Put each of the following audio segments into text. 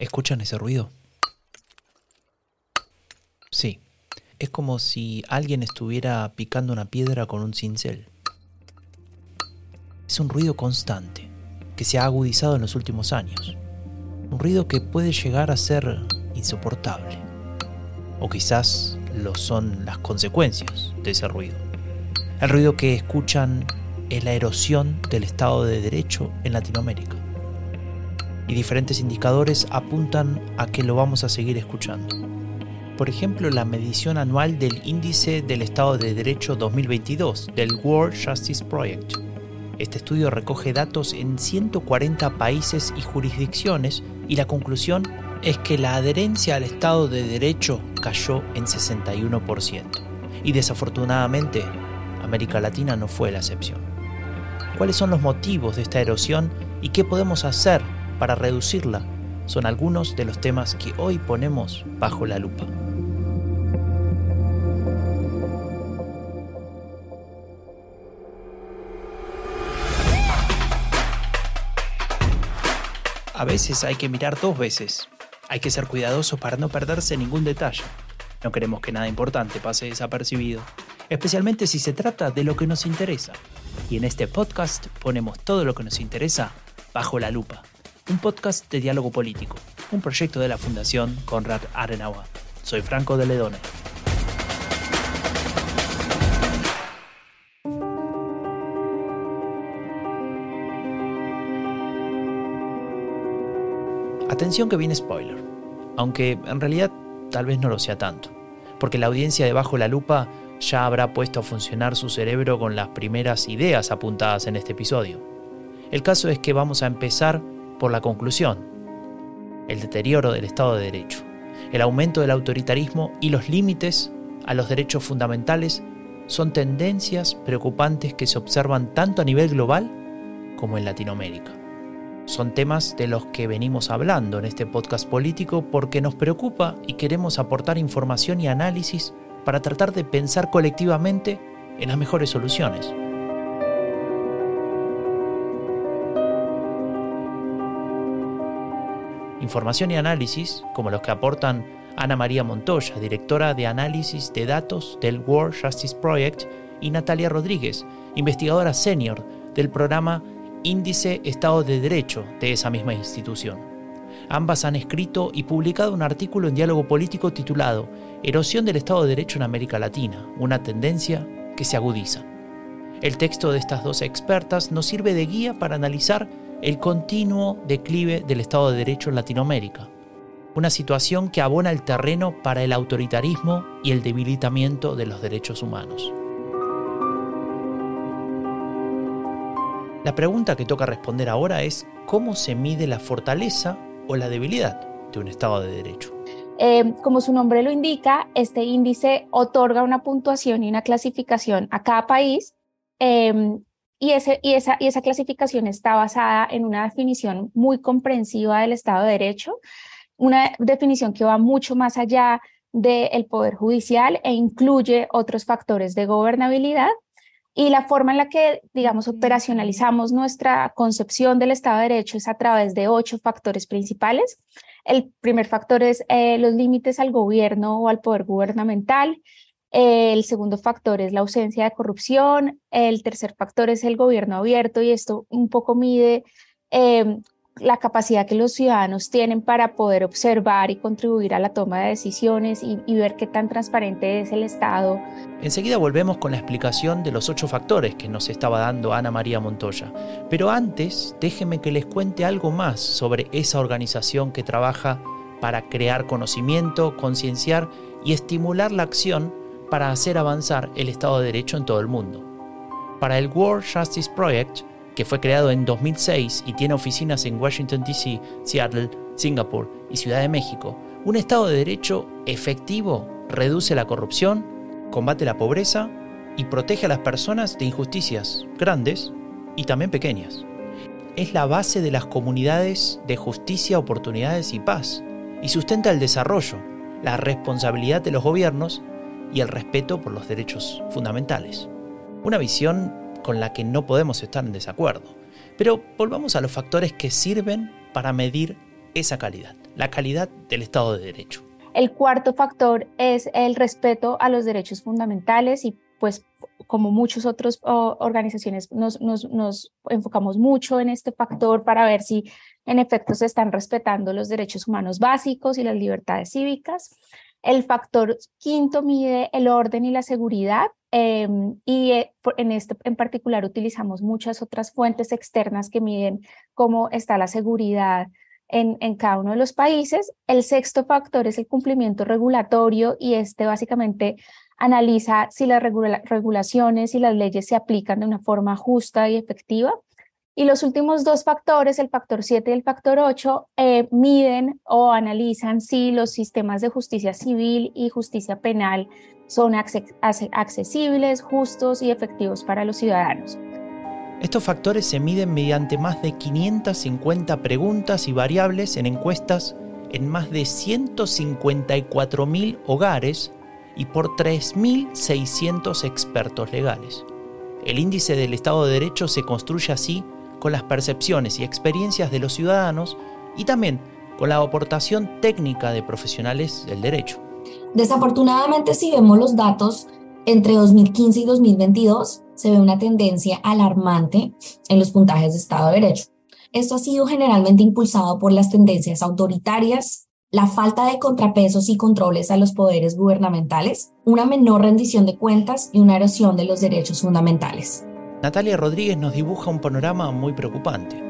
¿Escuchan ese ruido? Sí, es como si alguien estuviera picando una piedra con un cincel. Es un ruido constante, que se ha agudizado en los últimos años. Un ruido que puede llegar a ser insoportable. O quizás lo son las consecuencias de ese ruido. El ruido que escuchan es la erosión del Estado de Derecho en Latinoamérica. Y diferentes indicadores apuntan a que lo vamos a seguir escuchando. Por ejemplo, la medición anual del Índice del Estado de Derecho 2022 del World Justice Project. Este estudio recoge datos en 140 países y jurisdicciones y la conclusión es que la adherencia al Estado de Derecho cayó en 61%. Y desafortunadamente, América Latina no fue la excepción. ¿Cuáles son los motivos de esta erosión y qué podemos hacer para reducirla? Son algunos de los temas que hoy ponemos bajo la lupa. A veces hay que mirar dos veces. Hay que ser cuidadosos para no perderse ningún detalle. No queremos que nada importante pase desapercibido, especialmente si se trata de lo que nos interesa. Y en este podcast ponemos todo lo que nos interesa bajo la lupa. Un podcast de diálogo político, un proyecto de la Fundación Conrad Adenauer. Soy Franco de Ledone. Atención que viene spoiler, aunque en realidad tal vez no lo sea tanto, porque la audiencia de la Lupa ya habrá puesto a funcionar su cerebro con las primeras ideas apuntadas en este episodio. El caso es que vamos a empezar por la conclusión, el deterioro del Estado de Derecho, el aumento del autoritarismo y los límites a los derechos fundamentales son tendencias preocupantes que se observan tanto a nivel global como en Latinoamérica. Son temas de los que venimos hablando en este podcast político porque nos preocupa y queremos aportar información y análisis para tratar de pensar colectivamente en las mejores soluciones. Información y análisis, como los que aportan Ana María Montoya, directora de análisis de datos del World Justice Project, y Natalia Rodríguez, investigadora senior del programa Índice Estado de Derecho de esa misma institución. Ambas han escrito y publicado un artículo en Diálogo Político titulado Erosión del Estado de Derecho en América Latina, una tendencia que se agudiza. El texto de estas dos expertas nos sirve de guía para analizar el continuo declive del Estado de Derecho en Latinoamérica, una situación que abona el terreno para el autoritarismo y el debilitamiento de los derechos humanos. La pregunta que toca responder ahora es cómo se mide la fortaleza o la debilidad de un Estado de Derecho. Eh, como su nombre lo indica, este índice otorga una puntuación y una clasificación a cada país em, y, ese, y, esa, y esa clasificación está basada en una definición muy comprensiva del Estado de Derecho, una definición que va mucho más allá del Poder Judicial e incluye otros factores de gobernabilidad y la forma en la que, digamos, operacionalizamos nuestra concepción del Estado de Derecho es a través de ocho factores principales. El primer factor es eh, los límites al gobierno o al poder gubernamental. El segundo factor es la ausencia de corrupción. El tercer factor es el gobierno abierto y esto un poco mide eh, la capacidad que los ciudadanos tienen para poder observar y contribuir a la toma de decisiones y, ver qué tan transparente es el Estado. Enseguida volvemos con la explicación de los ocho factores que nos estaba dando Ana María Montoya. Pero antes, déjenme que les cuente algo más sobre esa organización que trabaja para crear conocimiento, concienciar y estimular la acción para hacer avanzar el Estado de Derecho en todo el mundo. Para el World Justice Project, que fue creado en 2006 y tiene oficinas en Washington, D.C., Seattle, Singapur y Ciudad de México, un Estado de Derecho efectivo reduce la corrupción, combate la pobreza y protege a las personas de injusticias grandes y también pequeñas. Es la base de las comunidades de justicia, oportunidades y paz y sustenta el desarrollo, la responsabilidad de los gobiernos y el respeto por los derechos fundamentales. Una visión con la que no podemos estar en desacuerdo. Pero volvamos a los factores que sirven para medir esa calidad. la calidad del Estado de Derecho. El cuarto factor es el respeto a los derechos fundamentales y pues como muchas otras organizaciones nos, nos, enfocamos mucho en este factor para ver si en efecto se están respetando los derechos humanos básicos y las libertades cívicas. El factor quinto mide el orden y la seguridad em, y eh, en este en particular utilizamos muchas otras fuentes externas que miden cómo está la seguridad en, en, cada uno de los países. El sexto factor es el cumplimiento regulatorio y este básicamente analiza si las regulaciones y las leyes se aplican de una forma justa y efectiva. Y los últimos dos factores, el factor 7 y el factor 8, eh, miden o analizan si los sistemas de justicia civil y justicia penal son accesibles, justos y efectivos para los ciudadanos. Estos factores se miden mediante más de 550 preguntas y variables en encuestas en más de 154.000 hogares y por 3.600 expertos legales. El índice del Estado de Derecho se construye así con las percepciones y experiencias de los ciudadanos y también con la aportación técnica de profesionales del derecho. Desafortunadamente, si vemos los datos entre 2015 y 2022, se ve una tendencia alarmante en los puntajes de Estado de Derecho. Esto ha sido generalmente impulsado por las tendencias autoritarias, la falta de contrapesos y controles a los poderes gubernamentales, una menor rendición de cuentas y una erosión de los derechos fundamentales. Natalia Rodríguez nos dibuja un panorama muy preocupante.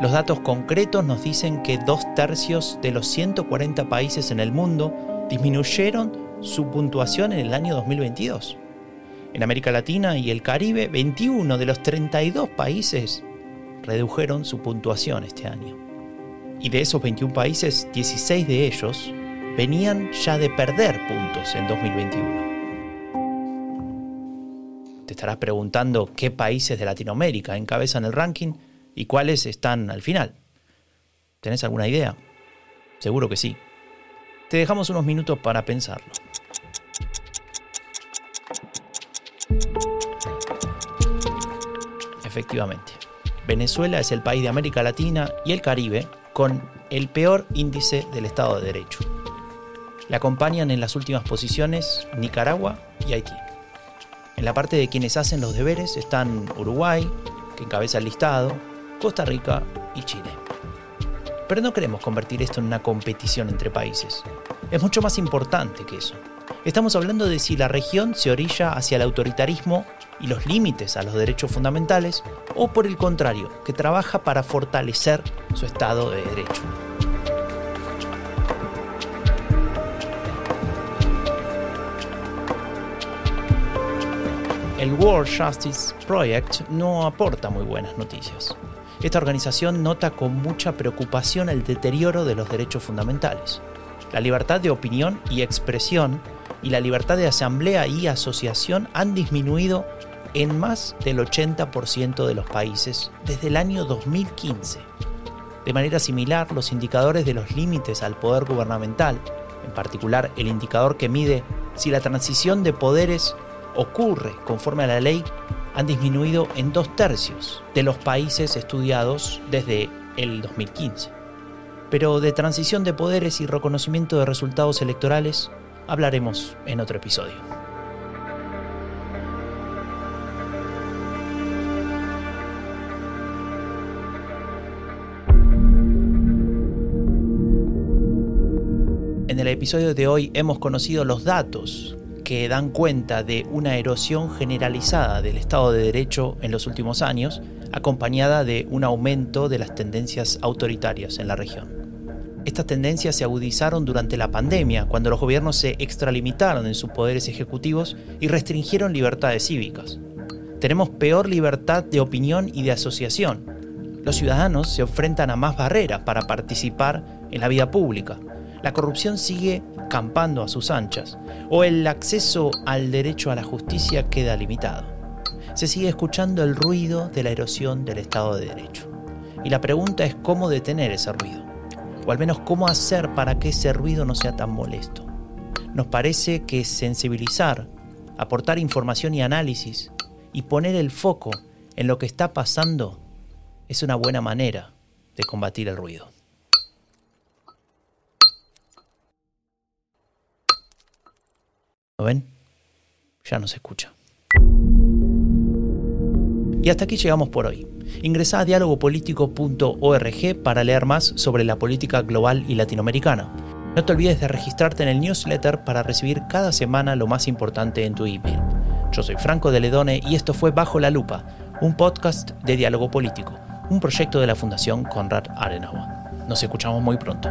Los datos concretos nos dicen que dos tercios de los 140 países en el mundo disminuyeron su puntuación en el año 2022. En América Latina y el Caribe, 21 de los 32 países redujeron su puntuación este año. Y de esos 21 países, 16 de ellos venían ya de perder puntos en 2021. Estarás preguntando qué países de Latinoamérica encabezan el ranking y cuáles están al final. ¿Tenés alguna idea? Seguro que sí. Te dejamos unos minutos para pensarlo. efectivamente. Venezuela es el país de América Latina y el Caribe con el peor índice del Estado de Derecho. Le acompañan en las últimas posiciones Nicaragua y Haití. En la parte de quienes hacen los deberes están Uruguay, que encabeza el listado, Costa Rica y Chile. Pero no queremos convertir esto en una competición entre países. Es mucho más importante que eso. Estamos hablando de si la región se orilla hacia el autoritarismo y los límites a los derechos fundamentales, o por el contrario, que trabaja para fortalecer su Estado de Derecho. El World Justice Project no aporta muy buenas noticias. Esta organización nota con mucha preocupación el deterioro de los derechos fundamentales. La libertad de opinión y expresión y la libertad de asamblea y asociación han disminuido en más del 80% de los países desde el año 2015. De manera similar, los indicadores de los límites al poder gubernamental, en particular el indicador que mide si la transición de poderes ocurre conforme a la ley, han disminuido en dos tercios de los países estudiados desde el 2015. Pero de transición de poderes y reconocimiento de resultados electorales hablaremos en otro episodio. En el episodio de hoy hemos conocido los datos que dan cuenta de una erosión generalizada del Estado de Derecho en los últimos años, acompañada de un aumento de las tendencias autoritarias en la región. Estas tendencias se agudizaron durante la pandemia, cuando los gobiernos se extralimitaron en sus poderes ejecutivos y restringieron libertades cívicas. Tenemos peor libertad de opinión y de asociación. Los ciudadanos se enfrentan a más barreras para participar en la vida pública. La corrupción sigue campando a sus anchas, o el acceso al derecho a la justicia queda limitado. Se sigue escuchando el ruido de la erosión del Estado de Derecho. Y la pregunta es cómo detener ese ruido o al menos cómo hacer para que ese ruido no sea tan molesto. Nos parece que sensibilizar, aportar información y análisis y poner el foco en lo que está pasando es una buena manera de combatir el ruido. ¿Lo ven? Ya no se escucha. Y hasta aquí llegamos por hoy. Ingresa a dialogopolitico.org para leer más sobre la política global y latinoamericana. No te olvides de registrarte en el newsletter para recibir cada semana lo más importante en tu email. Yo soy Franco de Ledone y esto fue Bajo la Lupa, un podcast de diálogo político, un proyecto de la Fundación Konrad Adenauer. Nos escuchamos muy pronto.